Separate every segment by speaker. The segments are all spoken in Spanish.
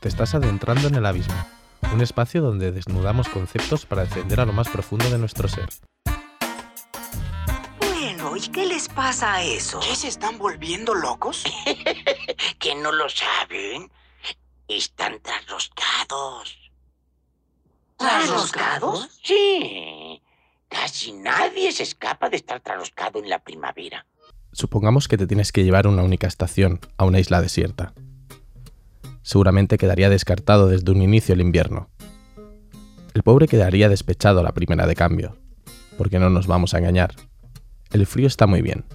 Speaker 1: Te estás adentrando en el abismo, un espacio donde desnudamos conceptos para descender a lo más profundo de nuestro ser.
Speaker 2: Bueno, ¿y qué les pasa a eso?
Speaker 3: ¿Qué se están volviendo locos?
Speaker 2: ¿Que no lo saben? Están trasroscados. ¿Trasroscados? Sí. Casi nadie se escapa de estar trasroscado en la primavera.
Speaker 1: Supongamos que te tienes que llevar una única estación a una isla desierta. Seguramente quedaría descartado desde un inicio el invierno. El pobre quedaría despechado a la primera de cambio, porque no nos vamos a engañar. El frío está muy bien,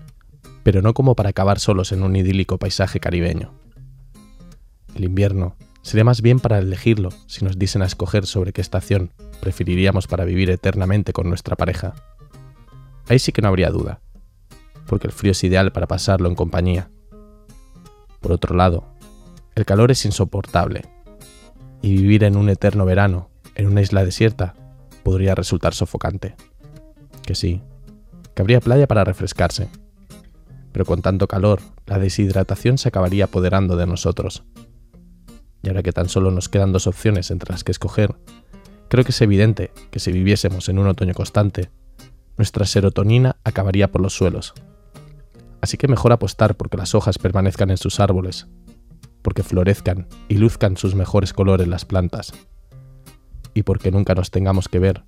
Speaker 1: pero no como para acabar solos en un idílico paisaje caribeño. El invierno sería más bien para elegirlo si nos dicen a escoger sobre qué estación preferiríamos para vivir eternamente con nuestra pareja. Ahí sí que no habría duda, porque el frío es ideal para pasarlo en compañía. Por otro lado, el calor es insoportable, y vivir en un eterno verano, en una isla desierta, podría resultar sofocante. Que sí, que habría playa para refrescarse, pero con tanto calor, la deshidratación se acabaría apoderando de nosotros. Y ahora que tan solo nos quedan dos opciones entre las que escoger, creo que es evidente que si viviésemos en un otoño constante, nuestra serotonina acabaría por los suelos. Así que mejor apostar porque las hojas permanezcan en sus árboles, porque florezcan y luzcan sus mejores colores las plantas, y porque nunca nos tengamos que ver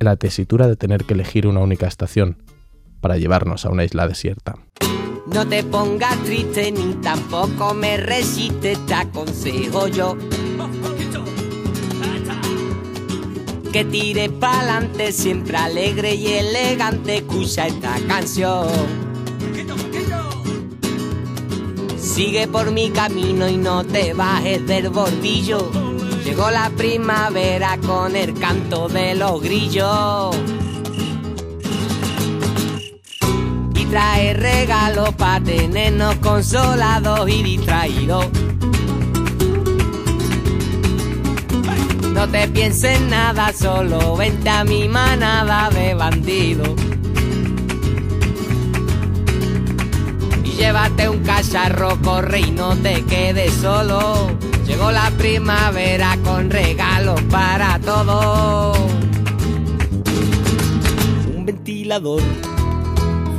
Speaker 1: en la tesitura de tener que elegir una única estación para llevarnos a una isla desierta.
Speaker 4: No te pongas triste ni tampoco me resistes, te aconsejo yo. Que tire pa'lante, siempre alegre y elegante, escucha esta canción. Sigue por mi camino y no te bajes del bordillo. Llegó la primavera con el canto de los grillos. Trae regalos para tenernos consolados y distraídos. No te pienses nada, solo vente a mi manada de bandidos. Y llévate un cacharro, corre y no te quedes solo. Llegó la primavera con regalos para todos. Un ventilador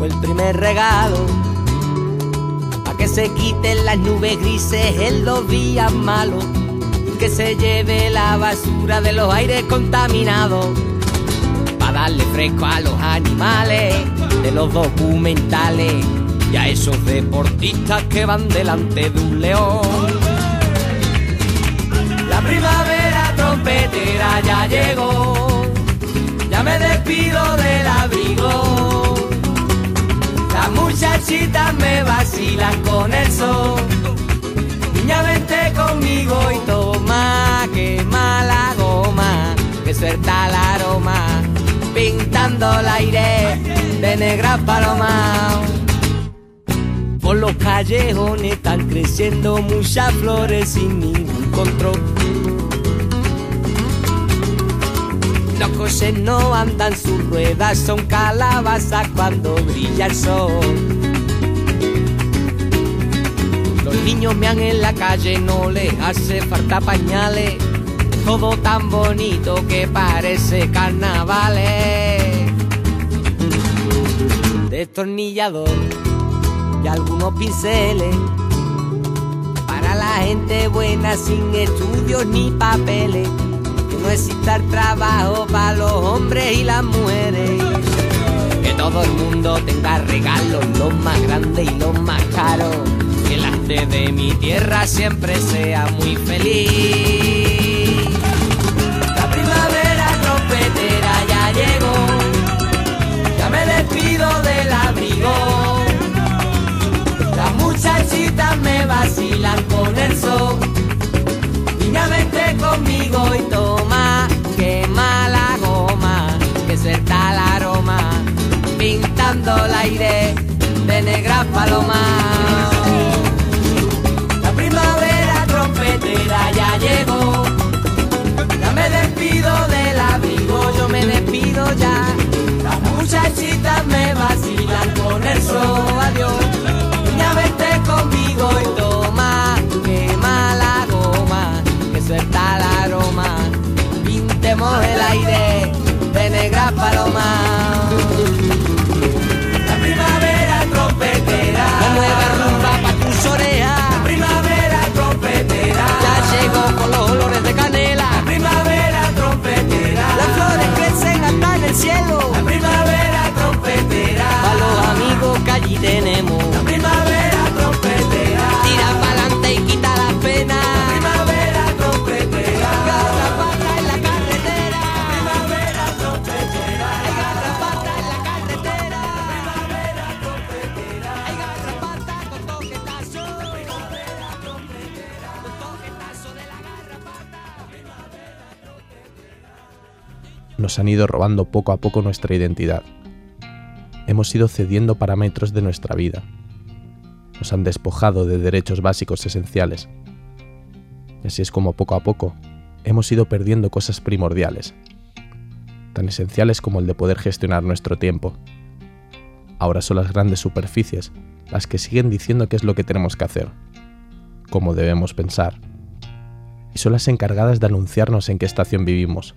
Speaker 4: el primer regalo. Pa' que se quiten las nubes grises en los días malos. Que se lleve la basura de los aires contaminados. Pa' darle fresco a los animales de los documentales. Y a esos deportistas que van delante de un león. La primavera trompetera ya llegó, ya me despido del abrigo. Las muchachitas me vacilan con el sol. Niña, vente conmigo y toma, quema la goma, que suelta el aroma, pintando el aire de negra paloma. Por los callejones están creciendo muchas flores sin ningún control. Los coches no andan ruedas, son calabazas cuando brilla el sol. Los niños mean en la calle, no les hace falta pañales. Todo tan bonito que parece carnavales. Destornillador y algunos pinceles para la gente buena sin estudios ni papeles. No el trabajo para los hombres y las mujeres. Que todo el mundo tenga regalos, los más grandes y los más caros. Que la gente de mi tierra siempre sea muy feliz. La primavera trompetera ya llegó. Ya me despido del abrigo. Las muchachitas me vacilan con el sol. Niña, vente conmigo y toma, quema la goma, que suelta el aroma, pintando el aire de negra paloma. La primavera trompetera ya llegó, ya me despido del abrigo, yo me despido ya, las muchachitas me vacilan con el sol, adiós. el aire de negra paloma. La primavera trompetera. La nueva
Speaker 1: nos han ido robando poco a poco nuestra identidad. Hemos ido cediendo parámetros de nuestra vida. Nos han despojado de derechos básicos esenciales. Así es como poco a poco hemos ido perdiendo cosas primordiales, tan esenciales como el de poder gestionar nuestro tiempo. Ahora son las grandes superficies las que siguen diciendo qué es lo que tenemos que hacer, cómo debemos pensar, y son las encargadas de anunciarnos en qué estación vivimos,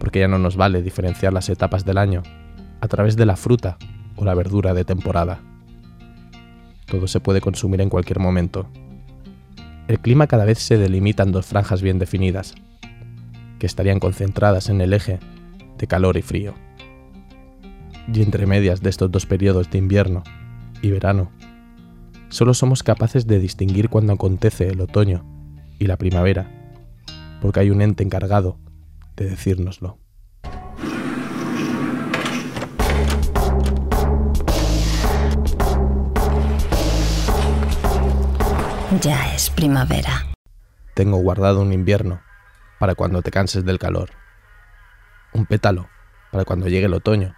Speaker 1: porque ya no nos vale diferenciar las etapas del año a través de la fruta o la verdura de temporada. Todo se puede consumir en cualquier momento. El clima cada vez se delimita en dos franjas bien definidas, que estarían concentradas en el eje de calor y frío. Y entre medias de estos dos periodos de invierno y verano, solo somos capaces de distinguir cuando acontece el otoño y la primavera, porque hay un ente encargado de decírnoslo.
Speaker 5: Ya es primavera.
Speaker 1: Tengo guardado un invierno para cuando te canses del calor. Un pétalo para cuando llegue el otoño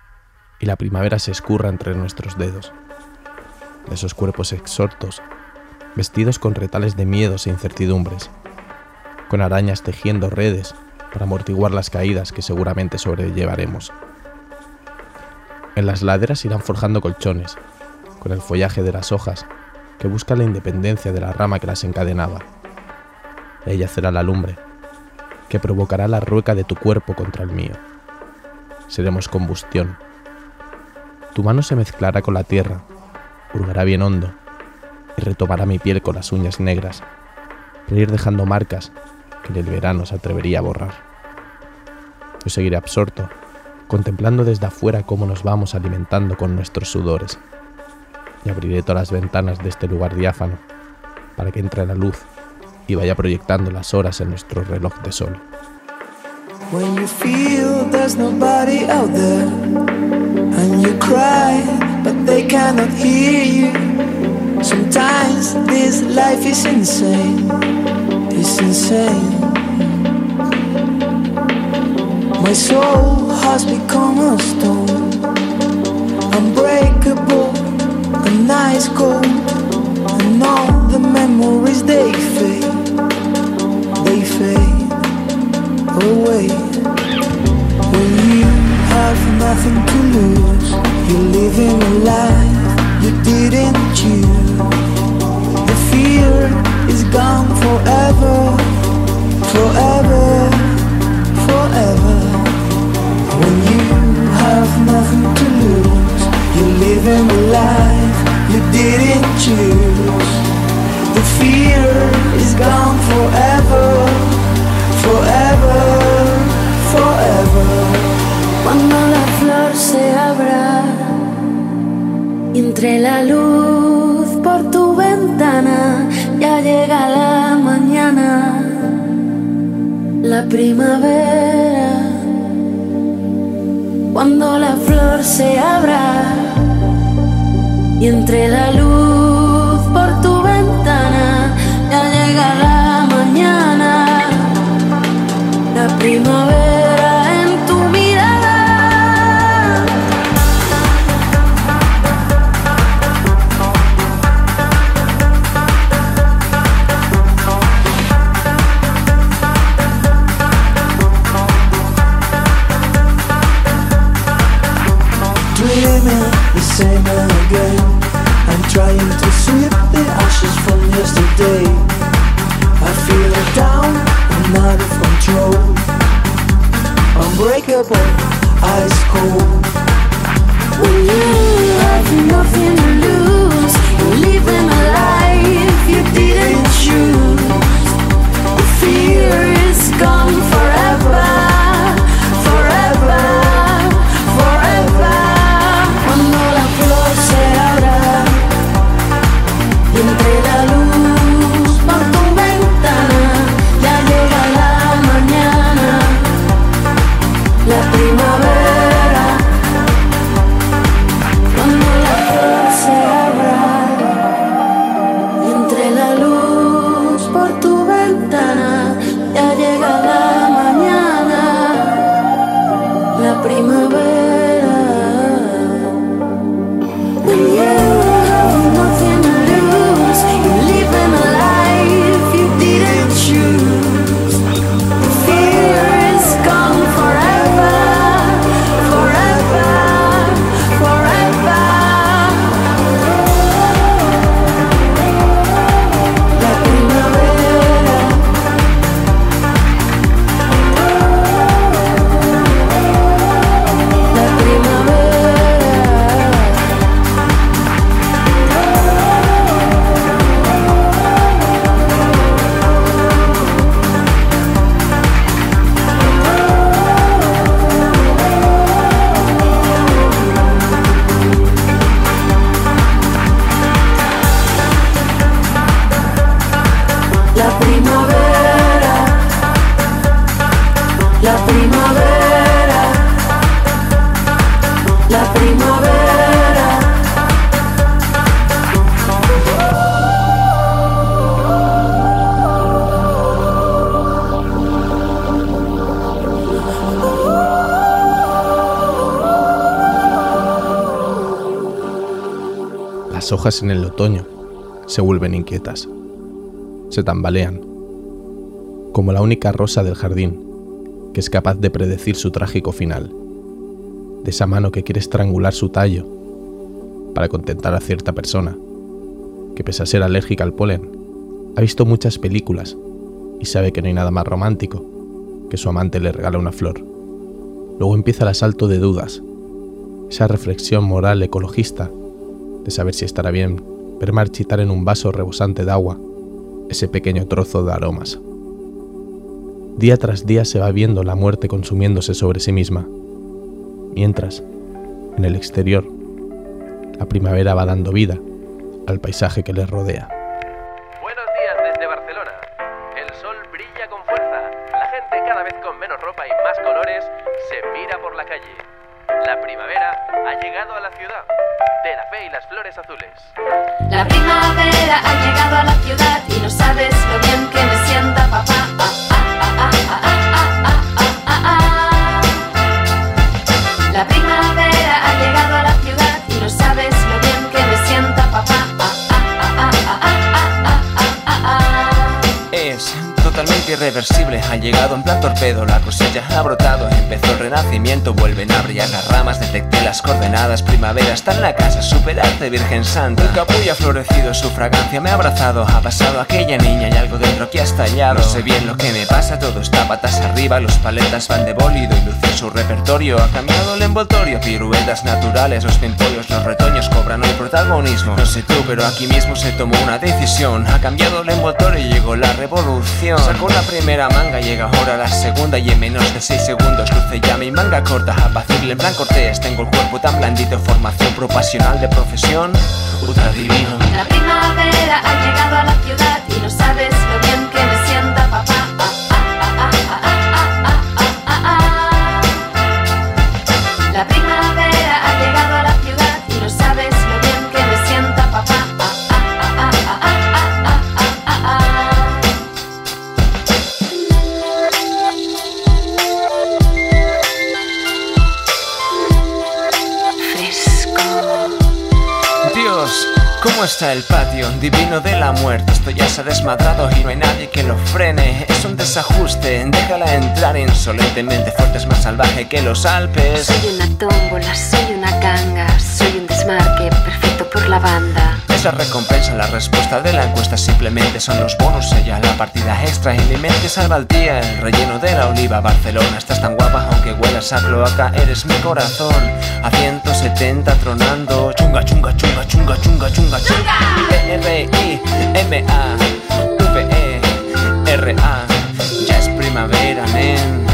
Speaker 1: y la primavera se escurra entre nuestros dedos. De esos cuerpos exhortos, vestidos con retales de miedos e incertidumbres, con arañas tejiendo redes para amortiguar las caídas que seguramente sobrellevaremos. En las laderas irán forjando colchones, con el follaje de las hojas que busca la independencia de la rama que las encadenaba. Ella será la lumbre, que provocará la rueca de tu cuerpo contra el mío. Seremos combustión. Tu mano se mezclará con la tierra, hurgará bien hondo, y retomará mi piel con las uñas negras, para ir dejando marcas el verano se atrevería a borrar. Yo seguiré absorto, contemplando desde afuera cómo nos vamos alimentando con nuestros sudores y abriré todas las ventanas de este lugar diáfano para que entre la luz y vaya proyectando las horas en nuestro reloj de sol.
Speaker 6: Sometimes this life is insane It's insane My soul has become a stone. Unbreakable and nice cold And all the memories they fade. They fade away. When you have nothing to lose You're living a life you didn't choose. The fear is gone Forever, forever have nothing to lose. You're living a life you didn't choose. The fear is gone forever Forever, forever.
Speaker 7: Cuando la flor se abra entre la luz por tu ventana ya llega la mañana, la primavera. Cuando la flor se abra y entre la luz
Speaker 1: Hojas en el otoño se vuelven inquietas, se tambalean, como la única rosa del jardín que es capaz de predecir su trágico final, de esa mano que quiere estrangular su tallo para contentar a cierta persona, que pese a ser alérgica al polen, ha visto muchas películas y sabe que no hay nada más romántico que su amante le regala una flor. Luego empieza el asalto de dudas, esa reflexión moral ecologista de saber si estará bien ver marchitar en un vaso rebosante de agua ese pequeño trozo de aromas. Día tras día se va viendo la muerte consumiéndose sobre sí misma, mientras, en el exterior, la primavera va dando vida al paisaje que le rodea.
Speaker 8: La primavera ha llegado a la ciudad y
Speaker 9: no sabes lo bien que
Speaker 10: irreversible, ha llegado en plan torpedo, la cosecha ha brotado, empezó el renacimiento, vuelven a brillar las ramas, detecté las coordenadas, primavera está en la casa, superarte Virgen Santa. El capullo ha florecido, su fragancia me ha abrazado, ha pasado aquella niña y algo dentro que ha estallado. No sé bien lo que me pasa, todo está patas arriba, los paletas van de bólido y luce su repertorio, ha cambiado el envoltorio, piruetas naturales, los pimpollos, los retoños cobran el protagonismo. No sé tú, pero aquí mismo se tomó una decisión, ha cambiado el envoltorio y llegó la revolución. Sacó la primera manga, llega ahora la segunda y en menos de 6 segundos luce ya mi manga corta, apacible en plan cortés, tengo el cuerpo tan blandito, formación propasional de profesión, ultra divino.
Speaker 9: La primavera ha llegado a la ciudad y no sabes lo bien
Speaker 10: ¿cómo está el patio? Divino de la muerte, esto ya se ha desmadrado y no hay nadie que lo frene. Es un desajuste, déjala entrar insolentemente, fuerte es más salvaje que los Alpes.
Speaker 5: Soy una tómbola, soy una ganga, soy un desmarque perfecto por la banda.
Speaker 10: Es la recompensa, la respuesta de la encuesta simplemente son los bonus, ella la partida extra y mi mente salva el día, el relleno de la oliva, Barcelona, estás tan guapa aunque huelas a cloaca, eres mi corazón, a 170 tronando, chunga, chunga, chunga, chunga, chunga, chunga, chunga, R-I-M-A, V-E-R-A, ya es primavera, men,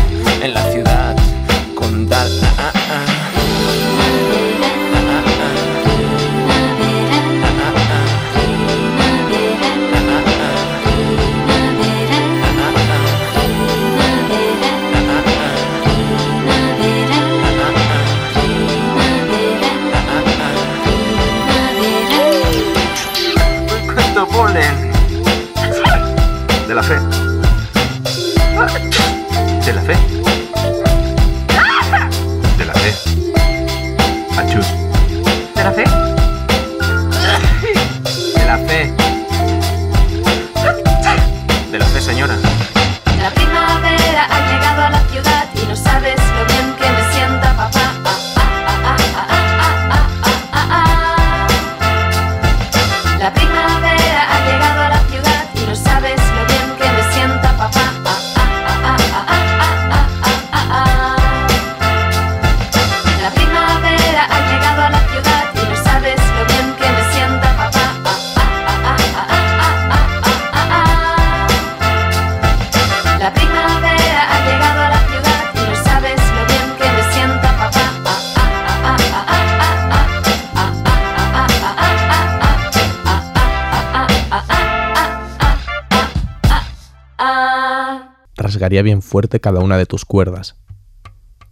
Speaker 1: rasgaría bien fuerte cada una de tus cuerdas,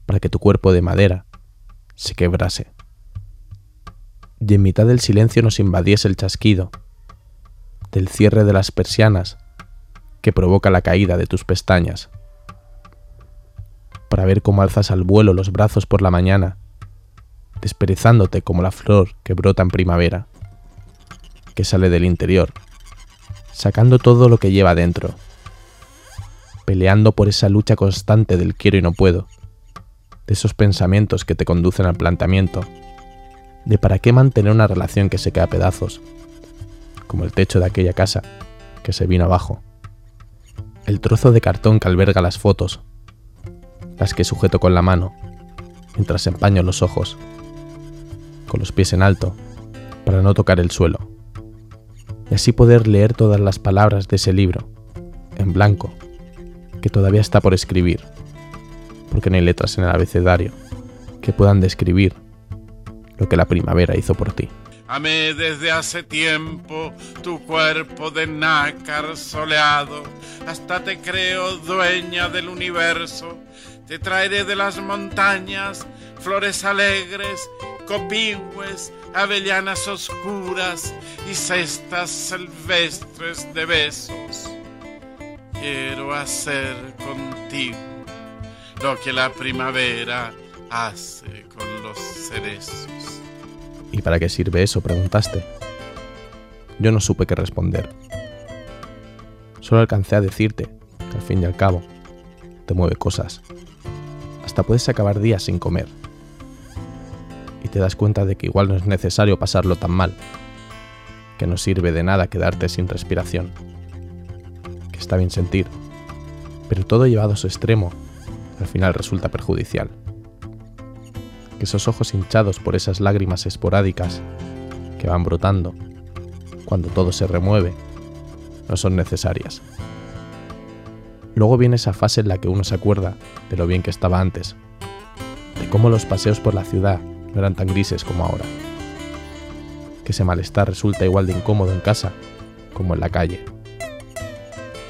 Speaker 1: para que tu cuerpo de madera se quebrase. Y en mitad del silencio nos invadiese el chasquido, del cierre de las persianas que provoca la caída de tus pestañas, para ver cómo alzas al vuelo los brazos por la mañana, desperezándote como la flor que brota en primavera, que sale del interior, sacando todo lo que lleva dentro, peleando por esa lucha constante del quiero y no puedo, de esos pensamientos que te conducen al planteamiento, de para qué mantener una relación que se cae a pedazos, como el techo de aquella casa que se vino abajo, el trozo de cartón que alberga las fotos, las que sujeto con la mano, mientras empaño los ojos, con los pies en alto, para no tocar el suelo, y así poder leer todas las palabras de ese libro, en blanco, que todavía está por escribir, porque no hay letras en el abecedario que puedan describir lo que la primavera hizo por ti.
Speaker 11: Amé desde hace tiempo tu cuerpo de nácar soleado, hasta te creo dueña del universo. Te traeré de las montañas flores alegres, copihue, avellanas oscuras y cestas silvestres de besos. Quiero hacer contigo lo que la primavera hace con los cerezos.
Speaker 1: ¿Y para qué sirve eso? preguntaste. Yo no supe qué responder. Solo alcancé a decirte que al fin y al cabo te mueve cosas. Hasta puedes acabar días sin comer. Y te das cuenta de que igual no es necesario pasarlo tan mal. Que no sirve de nada quedarte sin respiración. Está bien sentir. Pero todo llevado a su extremo al final resulta perjudicial que esos ojos hinchados por esas lágrimas esporádicas que van brotando cuando todo se remueve no son necesarias. Luego viene esa fase en la que uno se acuerda de lo bien que estaba antes, de cómo los paseos por la ciudad no eran tan grises como ahora, que ese malestar resulta igual de incómodo en casa como en la calle.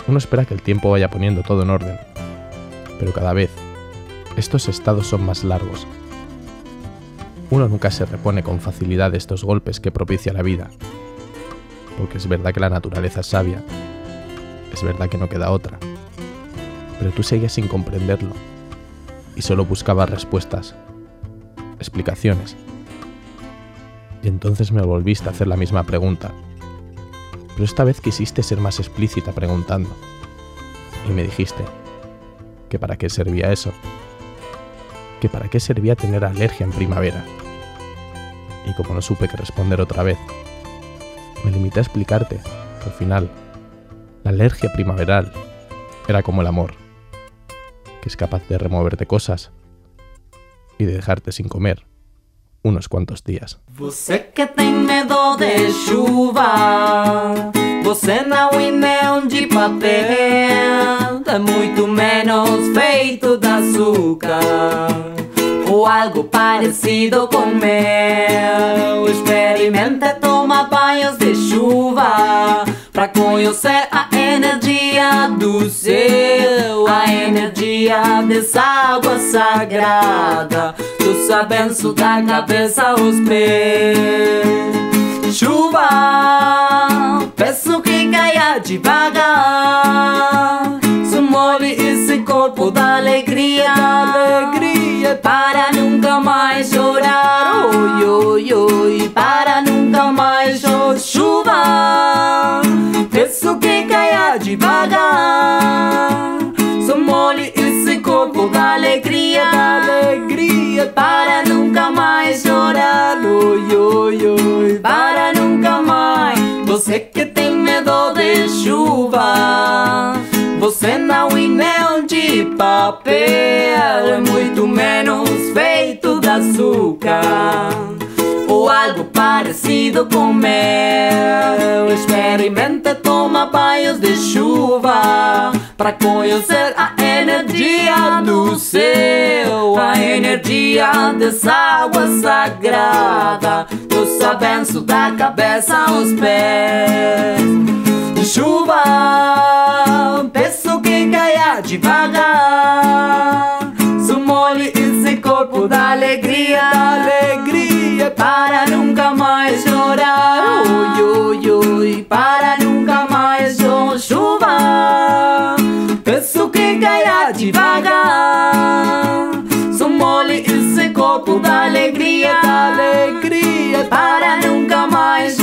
Speaker 1: Uno espera que el tiempo vaya poniendo todo en orden, pero cada vez estos estados son más largos uno nunca se repone con facilidad de estos golpes que propicia la vida. Porque es verdad que la naturaleza es sabia. Es verdad que no queda otra. Pero tú seguías sin comprenderlo. Y solo buscabas respuestas. Explicaciones. Y entonces me volviste a hacer la misma pregunta. Pero esta vez quisiste ser más explícita preguntando. Y me dijiste que para qué servía eso que para qué servía tener alergia en primavera. Y como no supe qué responder otra vez, me limité a explicarte que al final la alergia primaveral era como el amor, que es capaz de removerte cosas y de dejarte sin comer unos cuantos días.
Speaker 12: Você que tem medo de chuva, você não é de papel, é muito menos feito de açúcar ou algo parecido com mel. Experimente tomar banhos de chuva pra conhecer a energia do céu, a energia dessa água sagrada. Tu abenço da cabeça aos pés. Chuva, peço que caia devagar. Se molhe esse corpo da alegria, alegria para nunca mais chorar. Oi, oi, oi, para nunca mais chorar. Chuva, peço que caia devagar. Se molhe esse corpo da alegria, alegria para nunca mais chorar. Oi, oi, oi, para nunca mais. Você que tem medo de chuva, você não é nem de papel, é muito menos feito de açúcar algo parecido com mel. Experimenta tomar banhos de chuva para conhecer a energia do céu, a energia dessa água sagrada. Eu sabenço da cabeça aos pés. De chuva, peço que caia devagar. devagar. Só molhe esse copo da alegria, da tá alegria, para nunca mais